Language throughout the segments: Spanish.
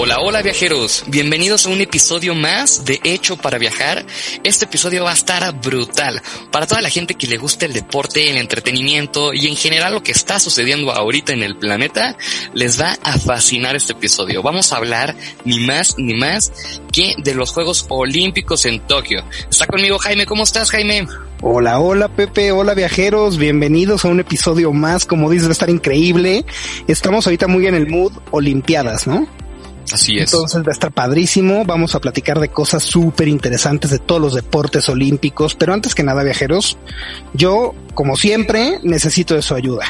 Hola, hola viajeros. Bienvenidos a un episodio más de Hecho para viajar. Este episodio va a estar brutal. Para toda la gente que le gusta el deporte, el entretenimiento y en general lo que está sucediendo ahorita en el planeta, les va a fascinar este episodio. Vamos a hablar ni más ni más que de los Juegos Olímpicos en Tokio. Está conmigo Jaime. ¿Cómo estás Jaime? Hola, hola Pepe, hola viajeros, bienvenidos a un episodio más, como dices, va a estar increíble. Estamos ahorita muy en el mood Olimpiadas, ¿no? Así es. Entonces va a estar padrísimo, vamos a platicar de cosas súper interesantes de todos los deportes olímpicos, pero antes que nada viajeros, yo, como siempre, necesito de su ayuda.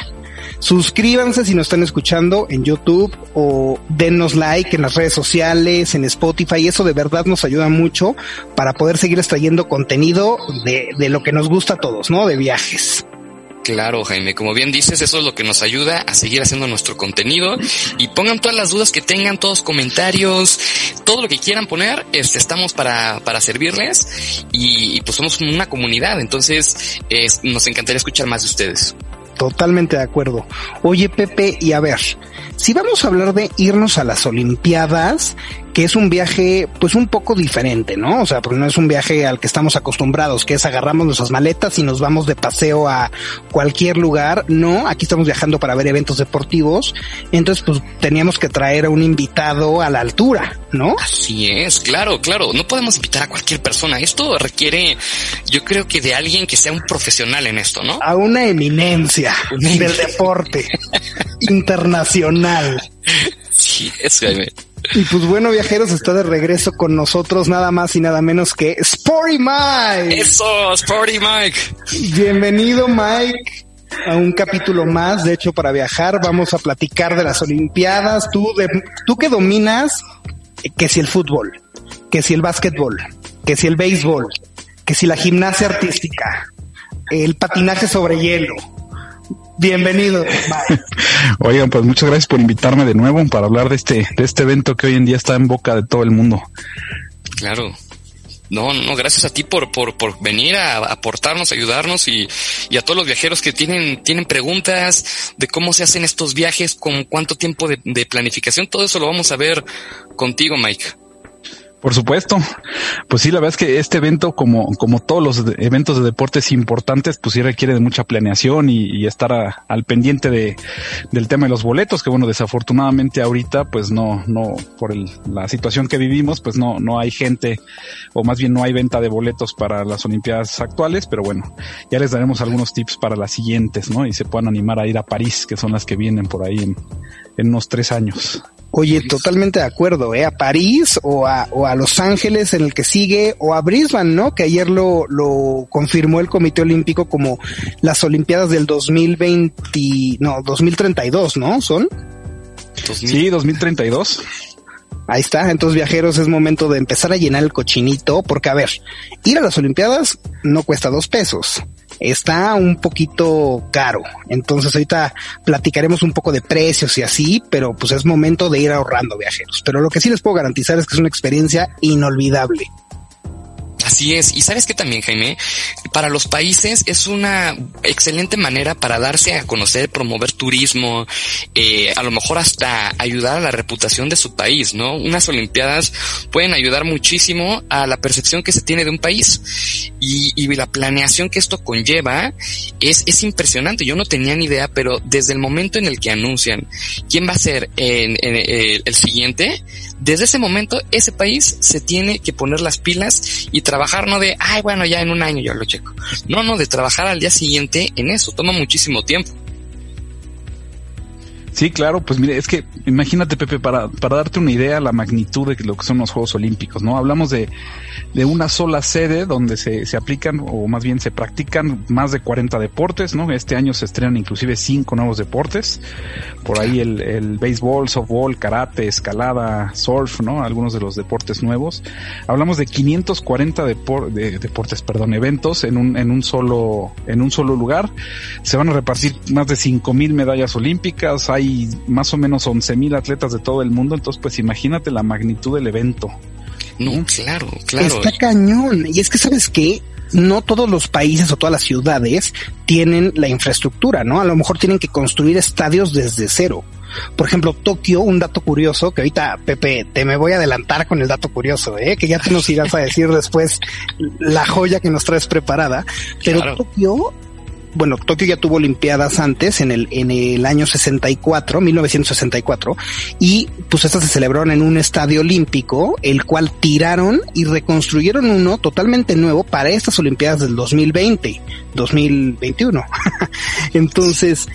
Suscríbanse si nos están escuchando en YouTube o denos like en las redes sociales, en Spotify. Eso de verdad nos ayuda mucho para poder seguir extrayendo contenido de, de lo que nos gusta a todos, ¿no? De viajes. Claro, Jaime, como bien dices, eso es lo que nos ayuda a seguir haciendo nuestro contenido y pongan todas las dudas que tengan, todos comentarios, todo lo que quieran poner, este, estamos para, para servirles y, pues somos una comunidad, entonces es, nos encantaría escuchar más de ustedes. Totalmente de acuerdo. Oye, Pepe, y a ver, si vamos a hablar de irnos a las Olimpiadas, que es un viaje pues un poco diferente, ¿no? O sea, porque no es un viaje al que estamos acostumbrados, que es agarramos nuestras maletas y nos vamos de paseo a cualquier lugar. No, aquí estamos viajando para ver eventos deportivos. Entonces, pues teníamos que traer a un invitado a la altura, ¿no? Así es, claro, claro. No podemos invitar a cualquier persona. Esto requiere, yo creo que de alguien que sea un profesional en esto, ¿no? A una eminencia del deporte internacional. Sí, es Jaime. Y pues bueno, viajeros, está de regreso con nosotros nada más y nada menos que Sporty Mike. Eso, Sporty Mike. Bienvenido, Mike, a un capítulo más. De hecho, para viajar vamos a platicar de las Olimpiadas. Tú, de, tú que dominas que si el fútbol, que si el básquetbol, que si el béisbol, que si la gimnasia artística, el patinaje sobre hielo. Bienvenido, Mike. Oigan, pues muchas gracias por invitarme de nuevo para hablar de este, de este evento que hoy en día está en boca de todo el mundo. Claro. No, no, gracias a ti por, por, por venir a aportarnos, ayudarnos y, y a todos los viajeros que tienen, tienen preguntas de cómo se hacen estos viajes, con cuánto tiempo de, de planificación, todo eso lo vamos a ver contigo, Mike. Por supuesto. Pues sí, la verdad es que este evento, como, como todos los eventos de deportes importantes, pues sí requiere de mucha planeación y, y estar a- al pendiente de, del tema de los boletos, que bueno, desafortunadamente ahorita, pues no, no, por el, la situación que vivimos, pues no, no hay gente, o más bien no hay venta de boletos para las Olimpiadas actuales, pero bueno, ya les daremos algunos tips para las siguientes, ¿no? Y se puedan animar a ir a París, que son las que vienen por ahí en, en unos tres años. Oye, totalmente de acuerdo, ¿eh? A París o a, o a Los Ángeles en el que sigue o a Brisbane, ¿no? Que ayer lo, lo confirmó el Comité Olímpico como las Olimpiadas del 2020, no, 2032, ¿no? Son. Sí, 2032. Ahí está, entonces viajeros es momento de empezar a llenar el cochinito, porque a ver, ir a las Olimpiadas no cuesta dos pesos, está un poquito caro, entonces ahorita platicaremos un poco de precios y así, pero pues es momento de ir ahorrando viajeros, pero lo que sí les puedo garantizar es que es una experiencia inolvidable. Así es. Y sabes que también, Jaime, para los países es una excelente manera para darse a conocer, promover turismo, eh, a lo mejor hasta ayudar a la reputación de su país, ¿no? Unas Olimpiadas pueden ayudar muchísimo a la percepción que se tiene de un país y, y la planeación que esto conlleva es, es impresionante. Yo no tenía ni idea, pero desde el momento en el que anuncian quién va a ser en, el, el siguiente, desde ese momento ese país se tiene que poner las pilas y trabajar no de, ay, bueno, ya en un año yo lo checo. No, no, de trabajar al día siguiente en eso. Toma muchísimo tiempo. Sí, claro, pues mire, es que imagínate, Pepe, para, para darte una idea la magnitud de lo que son los Juegos Olímpicos, ¿no? Hablamos de, de una sola sede donde se, se aplican, o más bien se practican más de 40 deportes, ¿no? Este año se estrenan inclusive cinco nuevos deportes. Por ahí el, el béisbol, softball, karate, escalada, surf, ¿no? Algunos de los deportes nuevos. Hablamos de 540 depor de, deportes, perdón, eventos en un, en un solo, en un solo lugar. Se van a repartir más de 5000 medallas olímpicas. Hay más o menos 11 mil atletas de todo el mundo, entonces pues imagínate la magnitud del evento. No, claro, claro. Está cañón. Y es que sabes que no todos los países o todas las ciudades tienen la infraestructura, ¿no? A lo mejor tienen que construir estadios desde cero. Por ejemplo, Tokio, un dato curioso, que ahorita, Pepe, te me voy a adelantar con el dato curioso, ¿eh? que ya te nos irás a decir después la joya que nos traes preparada. Pero Tokio bueno, Tokio ya tuvo Olimpiadas antes, en el, en el año 64, 1964, y pues estas se celebraron en un estadio olímpico, el cual tiraron y reconstruyeron uno totalmente nuevo para estas Olimpiadas del 2020, 2021. Entonces,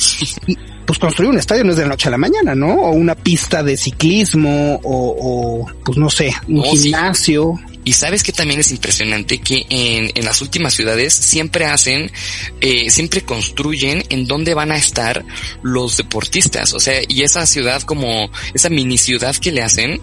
pues construir un estadio no es de la noche a la mañana, ¿no? O una pista de ciclismo, o, pues no sé, un gimnasio. Y sabes que también es impresionante que en, en las últimas ciudades siempre hacen, eh, siempre construyen en dónde van a estar los deportistas. O sea, y esa ciudad como, esa mini ciudad que le hacen,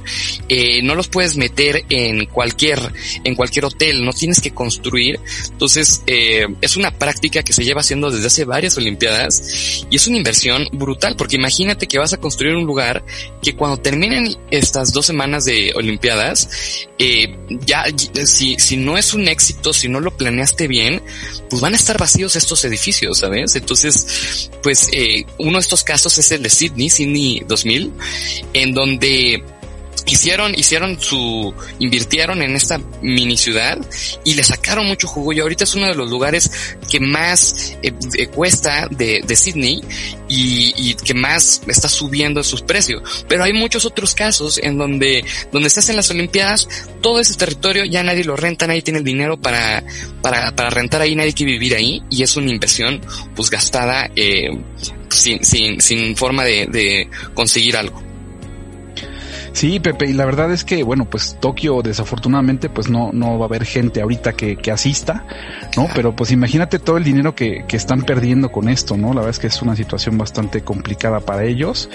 eh, no los puedes meter en cualquier, en cualquier hotel, no tienes que construir. Entonces, eh, es una práctica que se lleva haciendo desde hace varias Olimpiadas y es una inversión brutal porque imagínate que vas a construir un lugar que cuando terminen estas dos semanas de Olimpiadas, eh, ya, si, si no es un éxito, si no lo planeaste bien, pues van a estar vacíos estos edificios, ¿sabes? Entonces, pues eh, uno de estos casos es el de Sydney, Sydney 2000, en donde hicieron, hicieron su, invirtieron en esta mini ciudad y le sacaron mucho jugo y ahorita es uno de los lugares que más eh, eh, cuesta de, de Sydney y, y, que más está subiendo sus precios. Pero hay muchos otros casos en donde, donde se hacen las Olimpiadas, todo ese territorio ya nadie lo renta, nadie tiene el dinero para, para, para rentar ahí, nadie quiere vivir ahí y es una inversión pues gastada eh, sin, sin, sin forma de, de conseguir algo. Sí, Pepe, y la verdad es que, bueno, pues Tokio desafortunadamente pues no, no va a haber gente ahorita que, que asista, ¿no? Pero pues imagínate todo el dinero que, que están perdiendo con esto, ¿no? La verdad es que es una situación bastante complicada para ellos.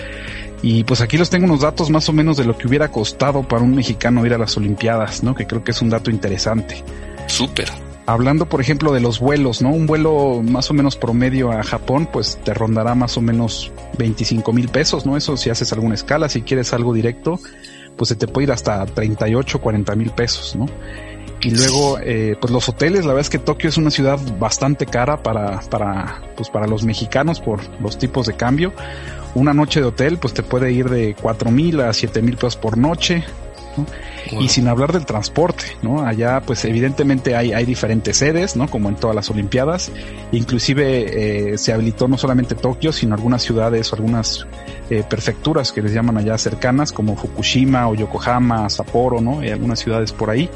Y pues aquí los tengo unos datos más o menos de lo que hubiera costado para un mexicano ir a las Olimpiadas, ¿no? Que creo que es un dato interesante. Súper. Hablando, por ejemplo, de los vuelos, ¿no? Un vuelo más o menos promedio a Japón, pues te rondará más o menos 25 mil pesos, ¿no? Eso si haces alguna escala, si quieres algo directo, pues se te puede ir hasta 38, 40 mil pesos, ¿no? Y luego, eh, pues los hoteles, la verdad es que Tokio es una ciudad bastante cara para, para, pues para los mexicanos por los tipos de cambio. Una noche de hotel, pues te puede ir de 4 mil a 7 mil pesos por noche. ¿No? Wow. Y sin hablar del transporte, ¿no? Allá, pues evidentemente hay, hay diferentes sedes, ¿no? Como en todas las Olimpiadas. Inclusive eh, se habilitó no solamente Tokio, sino algunas ciudades o algunas eh, prefecturas que les llaman allá cercanas, como Fukushima o Yokohama, Sapporo, ¿no? Y algunas ciudades por ahí.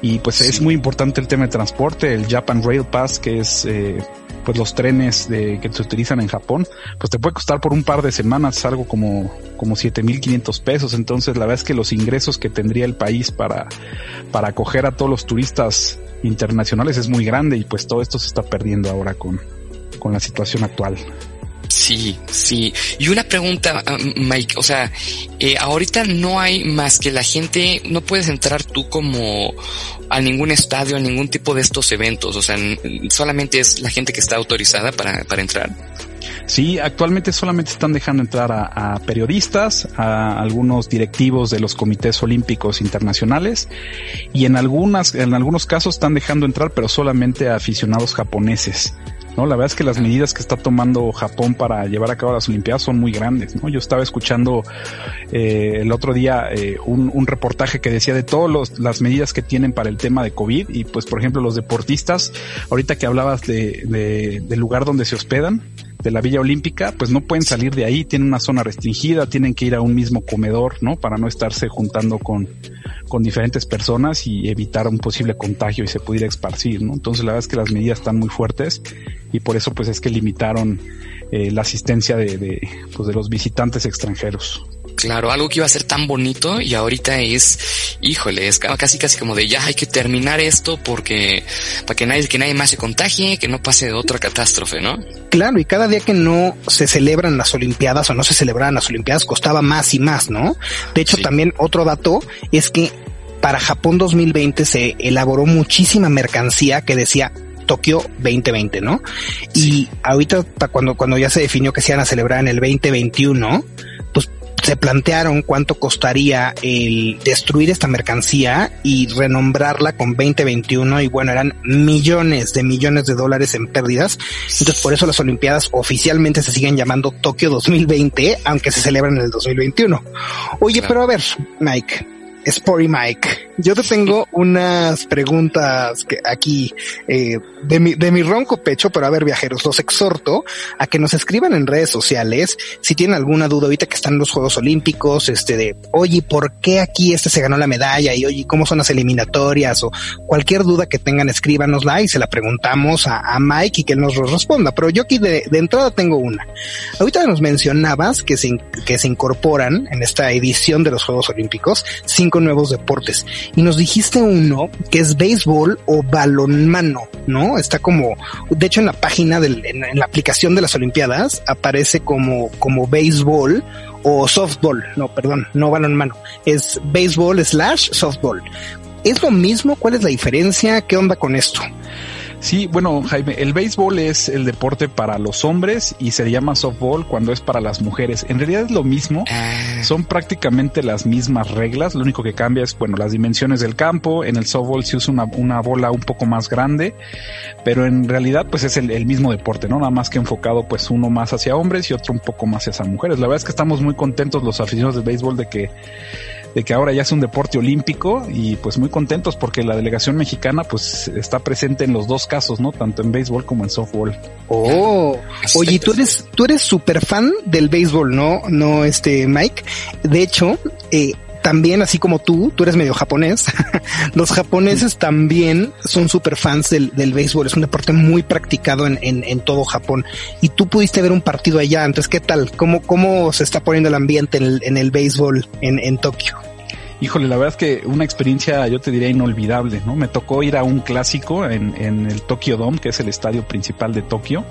Y pues sí. es muy importante el tema de transporte, el Japan Rail Pass, que es eh, pues los trenes de, que se utilizan en Japón, pues te puede costar por un par de semanas algo como, como 7500 pesos. Entonces la verdad es que los ingresos que tendría el país para, para acoger a todos los turistas internacionales es muy grande y pues todo esto se está perdiendo ahora con, con la situación actual. Sí, sí. Y una pregunta, Mike, o sea, eh, ahorita no hay más que la gente, no puedes entrar tú como a ningún estadio, a ningún tipo de estos eventos, o sea, solamente es la gente que está autorizada para, para entrar. Sí, actualmente solamente están dejando entrar a, a, periodistas, a algunos directivos de los comités olímpicos internacionales y en algunas, en algunos casos están dejando entrar, pero solamente a aficionados japoneses. ¿No? La verdad es que las medidas que está tomando Japón para llevar a cabo las Olimpiadas son muy grandes, ¿no? Yo estaba escuchando eh, el otro día eh, un, un, reportaje que decía de todas las medidas que tienen para el tema de COVID y pues por ejemplo los deportistas, ahorita que hablabas de, de, del lugar donde se hospedan, de la Villa Olímpica, pues no pueden salir de ahí, tienen una zona restringida, tienen que ir a un mismo comedor, ¿no? Para no estarse juntando con, con diferentes personas y evitar un posible contagio y se pudiera esparcir, ¿no? Entonces la verdad es que las medidas están muy fuertes y por eso pues es que limitaron eh, la asistencia de, de, pues de los visitantes extranjeros. Claro, algo que iba a ser tan bonito y ahorita es, híjole, es casi casi como de ya hay que terminar esto porque para que nadie, que nadie más se contagie, que no pase otra catástrofe, ¿no? Claro, y cada día que no se celebran las Olimpiadas o no se celebran las Olimpiadas costaba más y más, ¿no? De hecho, sí. también otro dato es que para Japón 2020 se elaboró muchísima mercancía que decía Tokio 2020, ¿no? Y ahorita cuando, cuando ya se definió que se iban a celebrar en el 2021, pues se plantearon cuánto costaría el destruir esta mercancía y renombrarla con 2021 y bueno, eran millones de millones de dólares en pérdidas. Entonces por eso las Olimpiadas oficialmente se siguen llamando Tokio 2020, aunque se celebran en el 2021. Oye, pero a ver, Mike, Spory Mike. Yo te tengo unas preguntas que aquí eh, de, mi, de mi ronco pecho, pero a ver viajeros, los exhorto a que nos escriban en redes sociales si tienen alguna duda ahorita que están los Juegos Olímpicos, este de, oye, ¿por qué aquí este se ganó la medalla? Y oye, ¿cómo son las eliminatorias? O cualquier duda que tengan, escríbanosla y se la preguntamos a, Mike y que él nos responda. Pero yo aquí de, de entrada tengo una. Ahorita nos mencionabas que se, que se incorporan en esta edición de los Juegos Olímpicos cinco nuevos deportes y nos dijiste uno que es béisbol o balonmano, ¿no? Está como, de hecho en la página del, en, la aplicación de las Olimpiadas aparece como, como béisbol o softball, no, perdón, no balonmano, es béisbol slash softball. ¿Es lo mismo? ¿Cuál es la diferencia? ¿Qué onda con esto? Sí, bueno, Jaime, el béisbol es el deporte para los hombres y se llama softball cuando es para las mujeres. En realidad es lo mismo, Ah, son prácticamente las mismas reglas, lo único que cambia es, bueno, las dimensiones del campo, en el softball se usa una, una bola un poco más grande, pero en realidad pues es el, el, mismo deporte, ¿no? Nada más que enfocado pues uno más hacia hombres y otro un poco más hacia mujeres. La verdad es que estamos muy contentos los aficionados del béisbol de que de que ahora ya es un deporte olímpico y pues muy contentos porque la delegación mexicana pues está presente en los dos casos, ¿no? Tanto en béisbol como en softball. Oh, oye, tú eres, tú eres súper fan del béisbol, ¿no? No, este, Mike. De hecho, eh, también, así como tú, tú eres medio japonés, los japoneses también son súper fans del, del, béisbol. Es un deporte muy practicado en, en, en, todo Japón. Y tú pudiste ver un partido allá. Entonces, ¿qué tal? ¿Cómo, cómo se está poniendo el ambiente en el, en el béisbol en, en Tokio? Híjole, la verdad es que una experiencia, yo te diría, inolvidable, ¿no? Me tocó ir a un clásico en, en el Tokyo Dome, que es el estadio principal de Tokio,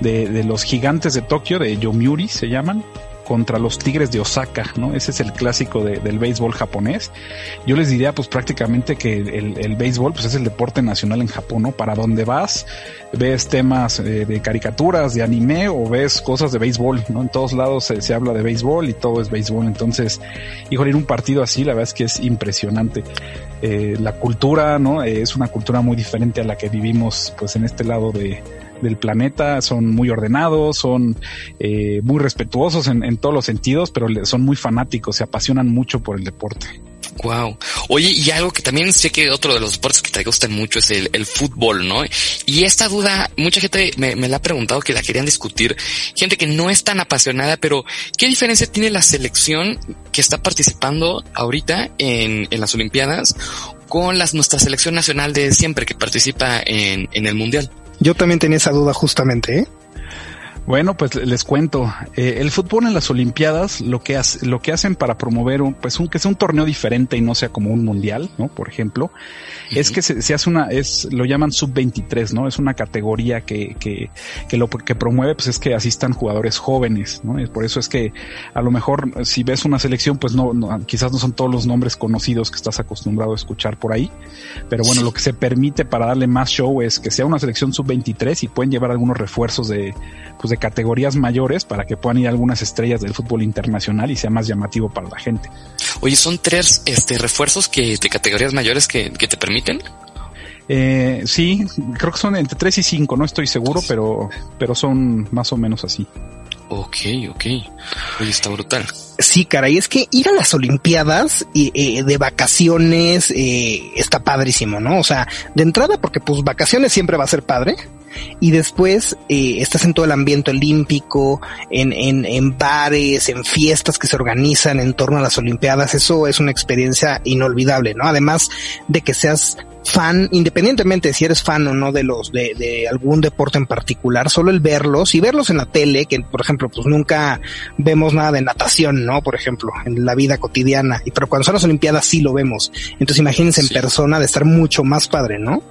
de, de los gigantes de Tokio, de Yomiuri se llaman, contra los Tigres de Osaka, ¿no? Ese es el clásico de, del béisbol japonés. Yo les diría pues prácticamente que el, el, béisbol pues es el deporte nacional en Japón, ¿no? Para donde vas, ves temas eh, de caricaturas, de anime o ves cosas de béisbol, ¿no? En todos lados se, se habla de béisbol y todo es béisbol. Entonces, híjole, ir un partido así, la verdad es que es impresionante. Eh, la cultura, ¿no? Eh, es una cultura muy diferente a la que vivimos pues en este lado de, del planeta, son muy ordenados, son eh, muy respetuosos en, en, todos los sentidos, pero son muy fanáticos, se apasionan mucho por el deporte. Wow. Oye, y algo que también sé que otro de los deportes que te gustan mucho es el, el fútbol, ¿no? Y esta duda, mucha gente me, me, la ha preguntado que la querían discutir, gente que no es tan apasionada, pero ¿qué diferencia tiene la selección que está participando ahorita en, en las Olimpiadas con las, nuestra selección nacional de siempre que participa en, en el Mundial? Yo también tenía esa duda justamente, ¿eh? Bueno, pues les cuento. Eh, el fútbol en las Olimpiadas lo que, hace, lo que hacen para promover un, pues un, que sea un torneo diferente y no sea como un mundial, ¿no? Por ejemplo, uh -huh. es que se, se, hace una, es, lo llaman sub-23, ¿no? Es una categoría que, que, que lo que promueve, pues es que asistan jugadores jóvenes, ¿no? Y por eso es que a lo mejor si ves una selección, pues no, no, quizás no son todos los nombres conocidos que estás acostumbrado a escuchar por ahí, pero bueno, lo que se permite para darle más show es que sea una selección sub-23 y pueden llevar algunos refuerzos de, pues de categorías mayores para que puedan ir algunas estrellas del fútbol internacional y sea más llamativo para la gente. Oye, ¿son tres este, refuerzos que de categorías mayores que, que te permiten? Eh, sí, creo que son entre 3 y 5, no estoy seguro, pero, pero son más o menos así. Ok, ok. Oye, está brutal. Sí, caray, es que ir a las Olimpiadas eh, de vacaciones eh, está padrísimo, ¿no? O sea, de entrada, porque pues vacaciones siempre va a ser padre. Y después eh, estás en todo el ambiente olímpico, en, en, en bares, en fiestas que se organizan en torno a las Olimpiadas. Eso es una experiencia inolvidable, ¿no? Además de que seas fan, independientemente si eres fan o no de los, de, de algún deporte en particular, solo el verlos y verlos en la tele, que por ejemplo, pues nunca vemos nada de natación, ¿no? Por ejemplo, en la vida cotidiana. Y pero cuando son las Olimpiadas sí lo vemos. Entonces imagínense en persona de estar mucho más padre, ¿no?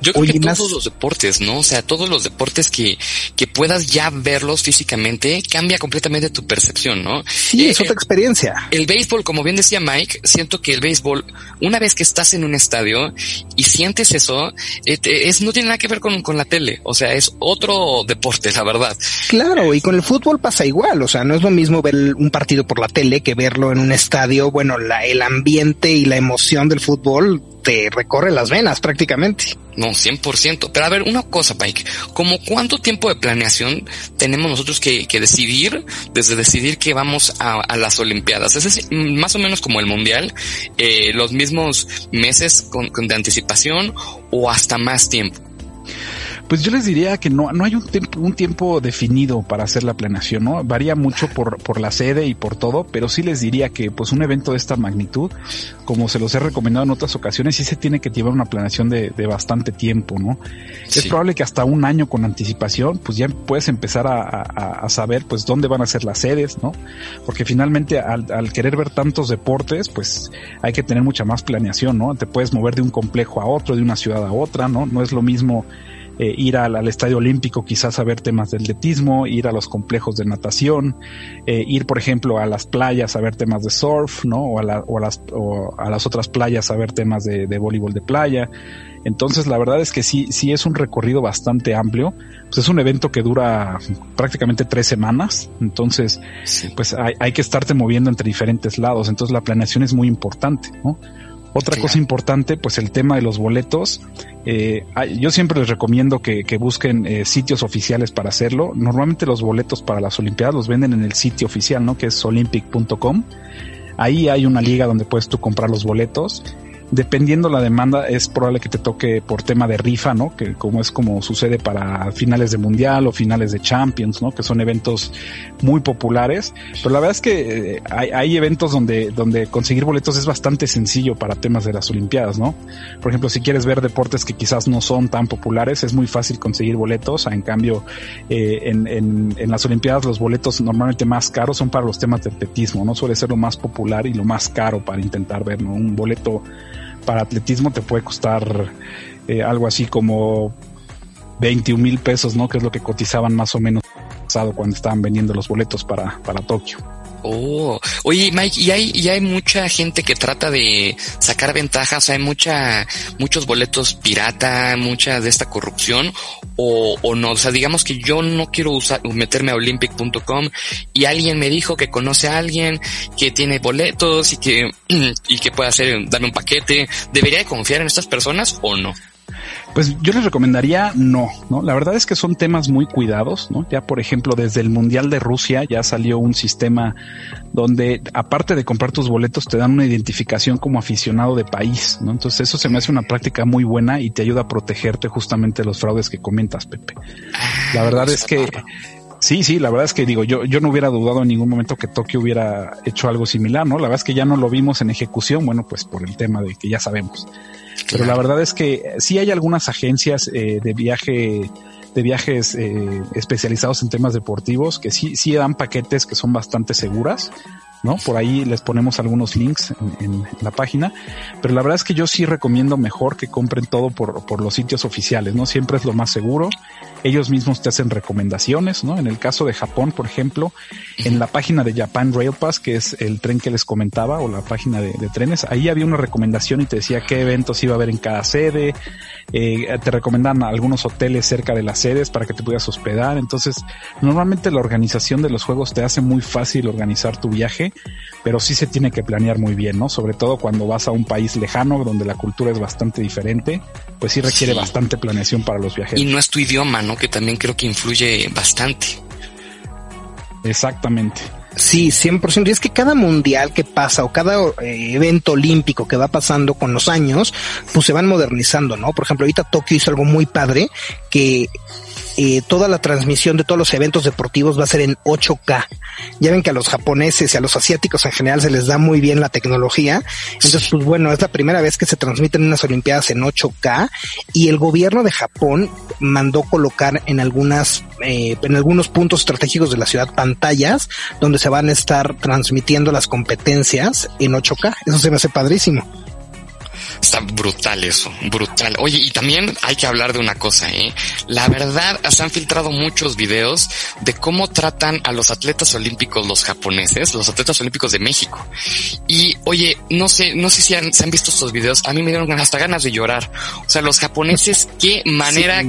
Yo creo que todos los deportes, ¿no? O sea, todos los deportes que, que puedas ya verlos físicamente, cambia completamente tu percepción, ¿no? Sí, es eh, otra experiencia. El béisbol, como bien decía Mike, siento que el béisbol, una vez que estás en un estadio y sientes eso, eh, es, no tiene nada que ver con, con la tele. O sea, es otro deporte, la verdad. Claro, y con el fútbol pasa igual. O sea, no es lo mismo ver un partido por la tele que verlo en un estadio. Bueno, la, el ambiente y la emoción del fútbol te recorre las venas prácticamente. No, 100%. Pero a ver, una cosa, Pike. ¿Como cuánto tiempo de planeación tenemos nosotros que, decidir desde decidir que vamos a, las Olimpiadas? Es decir, más o menos como el Mundial, eh, los mismos meses con, de anticipación o hasta más tiempo. Pues yo les diría que no, no hay un, tiempo, un tiempo definido para hacer la planeación, ¿no? Varía mucho por, por la sede y por todo, pero sí les diría que pues un evento de esta magnitud, como se los he recomendado en otras ocasiones, sí se tiene que llevar una planeación de, de bastante tiempo, ¿no? Es probable que hasta un año con anticipación, pues ya puedes empezar a, a, saber pues dónde van a ser las sedes, ¿no? Porque finalmente al, al querer ver tantos deportes, pues hay que tener mucha más planeación, ¿no? Te puedes mover de un complejo a otro, de una ciudad a otra, ¿no? No es lo mismo eh, ir al, estadio olímpico quizás a ver temas de atletismo, ir a los complejos de natación, eh, ir por ejemplo a las playas a ver temas de surf, ¿no? O a, las, a las otras playas a ver temas de, voleibol de playa. Entonces la verdad es que sí, sí es un recorrido bastante amplio. Pues es un evento que dura prácticamente tres semanas. Entonces, pues hay, hay que estarte moviendo entre diferentes lados. Entonces la planeación es muy importante, ¿no? Otra cosa importante, pues el tema de los boletos. Eh, yo siempre les recomiendo que, busquen eh, sitios oficiales para hacerlo. Normalmente los boletos para las Olimpiadas los venden en el sitio oficial, ¿no? Que es olympic.com. Ahí hay una liga donde puedes tú comprar los boletos dependiendo la demanda, es probable que te toque por tema de rifa, ¿no? Que como es como sucede para finales de mundial o finales de Champions, ¿no? Que son eventos muy populares. Pero la verdad es que eh, hay, hay, eventos donde, donde conseguir boletos es bastante sencillo para temas de las Olimpiadas, ¿no? Por ejemplo, si quieres ver deportes que quizás no son tan populares, es muy fácil conseguir boletos. En cambio, eh, en, en, en las Olimpiadas los boletos normalmente más caros son para los temas de atletismo, ¿no? Suele ser lo más popular y lo más caro para intentar ver, ¿no? Un boleto para atletismo te puede costar eh, algo así como 21 mil pesos, ¿no? Que es lo que cotizaban más o menos cuando estaban vendiendo los boletos para, para Tokio. Oh, oye Mike, y hay, y hay mucha gente que trata de sacar ventajas, hay mucha, muchos boletos pirata, mucha de esta corrupción, o, o no, o sea, digamos que yo no quiero usar, meterme a olympic.com y alguien me dijo que conoce a alguien que tiene boletos y que, y que puede hacer, darme un paquete, ¿debería de confiar en estas personas o no? Pues yo les recomendaría no, ¿no? La verdad es que son temas muy cuidados, ¿no? Ya por ejemplo, desde el Mundial de Rusia ya salió un sistema donde aparte de comprar tus boletos te dan una identificación como aficionado de país, ¿no? Entonces eso se me hace una práctica muy buena y te ayuda a protegerte justamente de los fraudes que comentas, Pepe. La verdad es que Sí, sí, la verdad es que digo, yo, yo no hubiera dudado en ningún momento que Tokio hubiera hecho algo similar, ¿no? La verdad es que ya no lo vimos en ejecución, bueno, pues por el tema de que ya sabemos. Pero la verdad es que sí hay algunas agencias eh, de viaje de viajes eh, especializados en temas deportivos que sí, sí dan paquetes que son bastante seguras. ¿No? Por ahí les ponemos algunos links en, la página, pero la verdad es que yo sí recomiendo mejor que compren todo por, por los sitios oficiales, ¿no? Siempre es lo más seguro ellos mismos te hacen recomendaciones, ¿no? En el caso de Japón, por ejemplo, en la página de Japan Rail Pass, que es el tren que les comentaba, o la página de, trenes, ahí había una recomendación y te decía qué eventos iba a haber en cada sede, eh, te recomendan algunos hoteles cerca de las sedes para que te puedas hospedar, entonces normalmente la organización de los juegos te hace muy fácil organizar tu viaje, pero sí se tiene que planear muy bien, ¿no? Sobre todo cuando vas a un país lejano donde la cultura es bastante diferente, pues sí requiere bastante planeación para los viajeros. Y no es tu idioma, ¿no? Que también creo que influye bastante. Exactamente. Sí, 100%. Y es que cada mundial que pasa o cada eh, evento olímpico que va pasando con los años, pues se van modernizando, ¿no? Por ejemplo, ahorita Tokio hizo algo muy padre que eh, toda la transmisión de todos los eventos deportivos va a ser en 8K. Ya ven que a los japoneses y a los asiáticos en general se les da muy bien la tecnología. Entonces, pues bueno, es la primera vez que se transmiten unas Olimpiadas en 8K y el gobierno de Japón mandó colocar en algunas, eh, en algunos puntos estratégicos de la ciudad pantallas donde se van a estar transmitiendo las competencias en 8K. Eso se me hace padrísimo. Está brutal eso, brutal. Oye, y también hay que hablar de una cosa, ¿eh? La verdad, se han filtrado muchos videos de cómo tratan a los atletas olímpicos los japoneses, los atletas olímpicos de México. Y oye, no sé, no sé si han, se han visto estos videos, a mí me dieron hasta ganas de llorar. O sea, los japoneses, qué manera,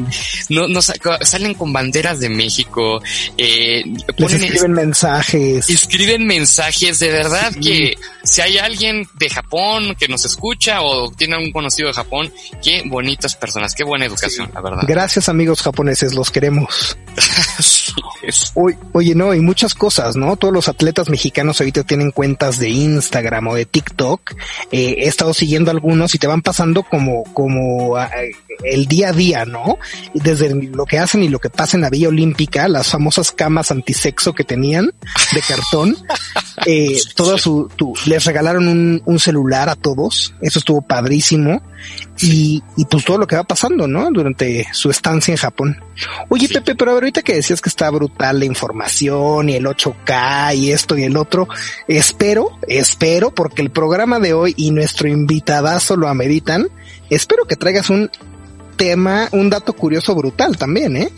no, no, salen con banderas de México, eh, ponen escriben mensajes. Escriben mensajes, de verdad que si hay alguien de Japón que nos escucha o tiene un conocido de Japón, qué bonitas personas, qué buena educación, la verdad. Gracias amigos japoneses, los queremos. Oye, oye, no, y muchas cosas, ¿no? Todos los atletas mexicanos ahorita tienen cuentas de Instagram o de TikTok. Eh, he estado siguiendo algunos y te van pasando como, como ah, el día a día, ¿no? Desde lo que hacen y lo que pasa en la Villa Olímpica, las famosas camas antisexo que tenían de cartón, eh, toda su, les regalaron un, un celular a todos. Eso estuvo padrísimo y, y pues todo lo que va pasando, ¿no? Durante su estancia en Japón. Oye, Pepe, pero ahorita que decías que está brutal la información y el 8K y esto y el otro, espero, espero, porque el programa de hoy y nuestro invitadazo lo ameritan, espero que traigas un tema, un dato curioso brutal también, ¿eh?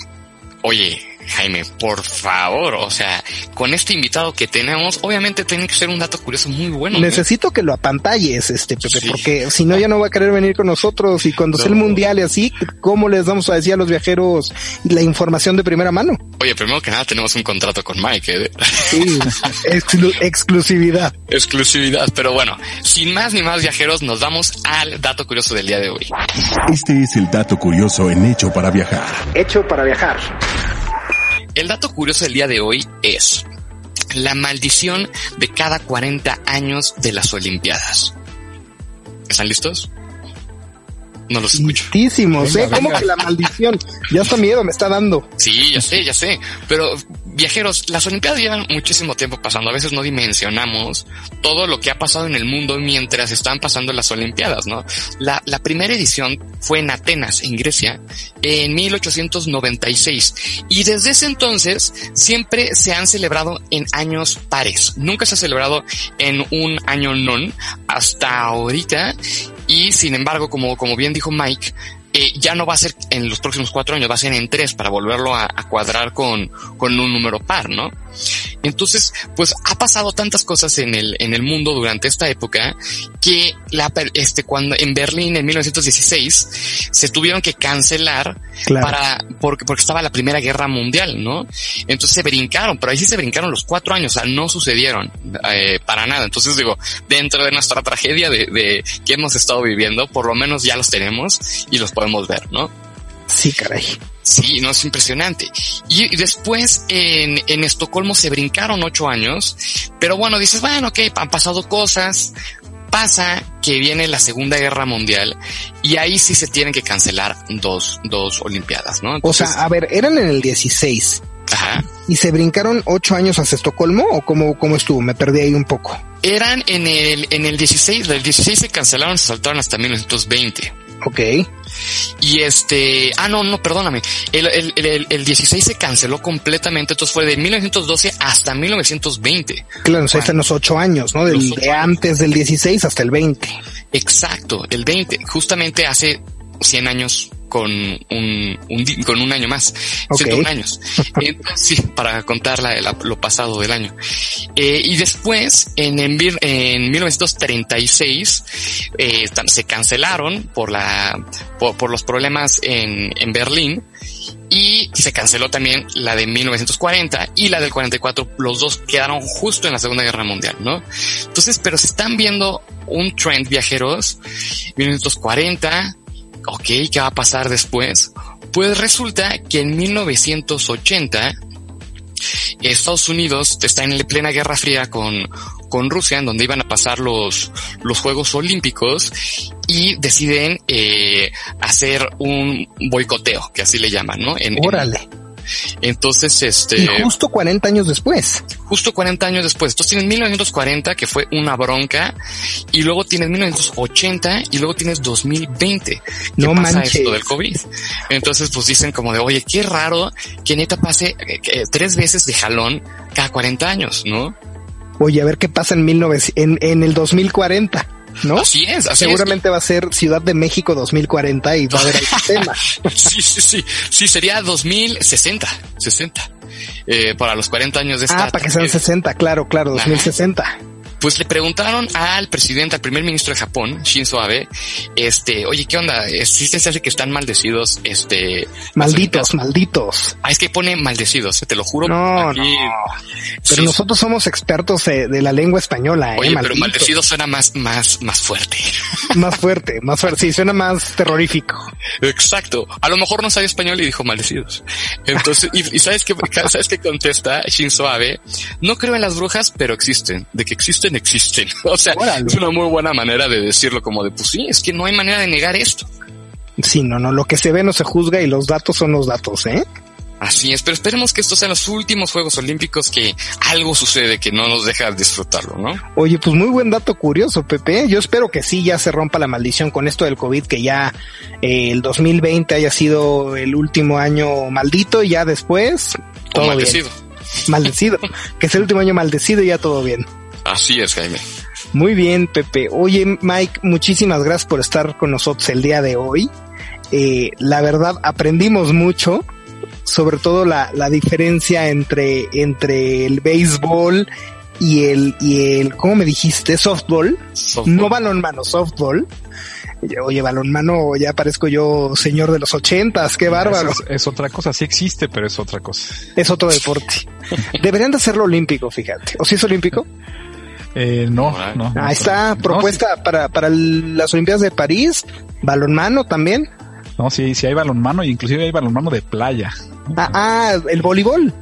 Oye, Jaime, por favor, o sea, con este invitado que tenemos, obviamente tiene que ser un dato curioso muy bueno. Necesito que lo apantalles, este Pepe, porque si no ya no va a querer venir con nosotros y cuando sea el mundial y así, ¿cómo les vamos a decir a los viajeros la información de primera mano? Oye, primero que nada tenemos un contrato con Mike. ¿eh? Sí, exclusividad. Exclusividad, pero bueno, sin más ni más viajeros, nos vamos al dato curioso del día de hoy. Este es el dato curioso en Hecho para Viajar. Hecho para Viajar. El dato curioso del día de hoy es la maldición de cada 40 años de las Olimpiadas. ¿Están listos? No los escucho. Listísimos, ¿eh? ¿Cómo que la maldición? Ya está miedo me está dando. Sí, ya sé, ya sé. Pero viajeros, las Olimpiadas llevan muchísimo tiempo pasando. A veces no dimensionamos todo lo que ha pasado en el mundo mientras están pasando las Olimpiadas, ¿no? La, primera edición fue en Atenas, en Grecia, en 1896. Y desde ese entonces siempre se han celebrado en años pares. Nunca se ha celebrado en un año non hasta ahorita. Y sin embargo, como, como bien dijo Mike, eh, ya no va a ser en los próximos cuatro años, va a ser en tres para volverlo a, cuadrar con, con un número par, ¿no? Entonces, pues ha pasado tantas cosas en el, en el mundo durante esta época que la, este, cuando en Berlín en 1916 se tuvieron que cancelar para, porque, porque estaba la primera guerra mundial, ¿no? Entonces se brincaron, pero ahí sí se brincaron los cuatro años, o sea, no sucedieron eh, para nada. Entonces digo, dentro de nuestra tragedia de, de que hemos estado viviendo, por lo menos ya los tenemos y los podemos podemos ver, ¿no? Sí, caray. Sí, no es impresionante. Y, después en, en Estocolmo se brincaron ocho años, pero bueno, dices, bueno, ok, han pasado cosas, pasa que viene la Segunda Guerra Mundial y ahí sí se tienen que cancelar dos, dos Olimpiadas, ¿no? o sea, a ver, eran en el 16. Ajá. ¿Y se brincaron ocho años hasta Estocolmo o cómo, cómo estuvo? Me perdí ahí un poco. Eran en el, en el 16, del 16 se cancelaron, se saltaron hasta 1920. Ok. Y este, ah, no, no, perdóname. El, el, el, el 16 se canceló completamente, entonces fue de 1912 hasta 1920. Claro, o sea, están los ocho años, ¿no? Del, de antes del 16 hasta el 20. Exacto, el 20, justamente hace 100 años con un, un, con un año más, okay. 101 años. Sí, para contar la, la, lo pasado del año. Eh, y después, en, en, en 1936, eh, se cancelaron por la, por, por los problemas en, en Berlín y se canceló también la de 1940 y la del 44. Los dos quedaron justo en la Segunda Guerra Mundial, ¿no? Entonces, pero se están viendo un trend viajeros, 1940, ok, ¿qué va a pasar después? Pues resulta que en 1980 Estados Unidos está en plena Guerra Fría con, con Rusia, en donde iban a pasar los, los Juegos Olímpicos y deciden eh, hacer un boicoteo, que así le llaman, ¿no? En, Órale. Entonces, este... Y justo 40 años después. Justo 40 años después. Entonces tienes 1940, que fue una bronca, y luego tienes 1980, y luego tienes 2020. ¿Qué No pasa manches. esto del COVID? Entonces, pues dicen como de, oye, qué raro que neta pase eh, eh, tres veces de jalón cada 40 años, ¿no? Oye, a ver qué pasa en, 19 en, en el 2040, ¿no? Así es, así Seguramente va a ser Ciudad de México 2040 y va a haber el tema. es. Sí, sí, sí. Sí, sería 2060, 60. Eh, para los 40 años de esta Ah, para que sean tragedia. 60, claro, claro, 2060. Pues le preguntaron al presidente, al primer ministro de Japón, Shinzo Abe, este, oye, ¿qué onda? ¿Sí se hace que están maldecidos, este... Malditos, malditos. Ah, es que pone maldecidos, te lo juro. No, Aquí- Pero Sí. nosotros somos expertos eh, de la lengua española, ¿eh? Oye, pero Malditos. maldecido suena más, más, más fuerte. Más fuerte, más fuerte. Sí, suena más terrorífico. Exacto. A lo mejor no sabe español y dijo maldecidos. Entonces, y, y sabes qué, sabes qué contesta Shinzo Abe? No creo en las brujas, pero existen. De que existen, existen. O sea, Órale. es una muy buena manera de decirlo como de, pues sí, es que no hay manera de negar esto. Sí, no, no, lo que se ve no se juzga y los datos son los datos, ¿eh? Así es, pero esperemos que estos sean los últimos Juegos Olímpicos que algo sucede que no nos deja disfrutarlo, ¿no? Oye, pues muy buen dato curioso, Pepe. Yo espero que sí ya se rompa la maldición con esto del COVID, que ya eh, el 2020 haya sido el último año maldito y ya después O todo maldecido. bien. Maldecido. que es el último año maldecido y ya todo bien. Así es, Jaime. Muy bien, Pepe. Oye, Mike, muchísimas gracias por estar con nosotros el día de hoy. Eh, la verdad, aprendimos mucho, sobre todo la, la diferencia entre, entre el béisbol y el, y el, ¿cómo me dijiste? Softball. Softball. No balonmano, softball. Oye, balonmano, ya parezco yo señor de los ochentas, qué bárbaro. Es, es otra cosa, sí existe, pero es otra cosa. Es otro deporte. Deberían de hacerlo olímpico, fíjate. ¿O si es olímpico? Eh, no, no. no, Ahí está, no, propuesta para, para el- las Olimpiadas de París, balonmano también. No, sí, sí hay balonmano y inclusive hay balonmano de playa. Ah, ah, el voleibol.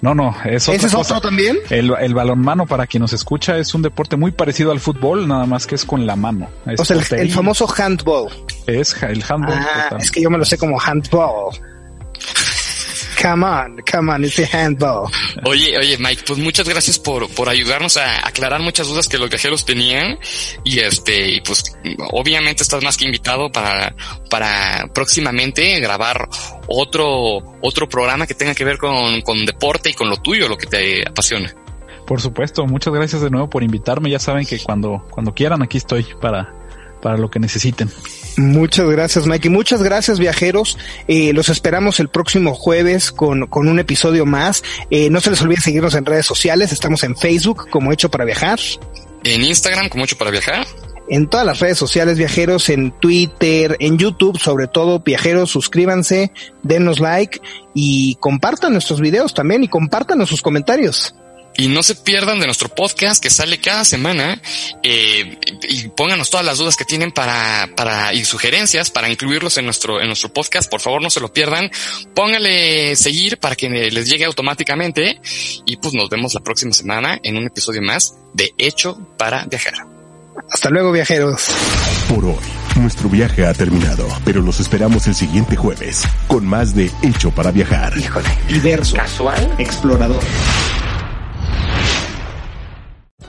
No, no, es otra ¿Ese es cosa. otro también? El, el balonmano, para quien nos escucha, es un deporte muy parecido al fútbol, nada más que es con la mano. Es O sea, el, famoso handball. Es el handball. Ah, es que yo me lo sé como handball. Come on, come on, it's a handball. Oye, oye, Mike, pues muchas gracias por, por ayudarnos a aclarar muchas dudas que los viajeros tenían. Y este, y pues, obviamente estás más que invitado para, para próximamente grabar otro, otro programa que tenga que ver con, con deporte y con lo tuyo, lo que te apasiona. Por supuesto, muchas gracias de nuevo por invitarme. Ya saben que cuando, cuando quieran aquí estoy para, para lo que necesiten. Muchas gracias, Mike. Y muchas gracias, viajeros. Eh, los esperamos el próximo jueves con, con un episodio más. Eh, no se les olvide seguirnos en redes sociales. Estamos en Facebook como Hecho para Viajar. En Instagram, con mucho para viajar. En todas las redes sociales, viajeros, en Twitter, en YouTube, sobre todo, viajeros, suscríbanse, denos like y compartan nuestros videos también y compartan sus comentarios. Y no se pierdan de nuestro podcast que sale cada semana eh, y pónganos todas las dudas que tienen para, para y sugerencias para incluirlos en nuestro, en nuestro podcast. Por favor, no se lo pierdan. Póngale seguir para que les llegue automáticamente y pues nos vemos la próxima semana en un episodio más de Hecho para Viajar. Hasta luego, viajeros. Por hoy, nuestro viaje ha terminado, pero los esperamos el siguiente jueves con más de Hecho para Viajar. Híjole, diverso, casual, explorador.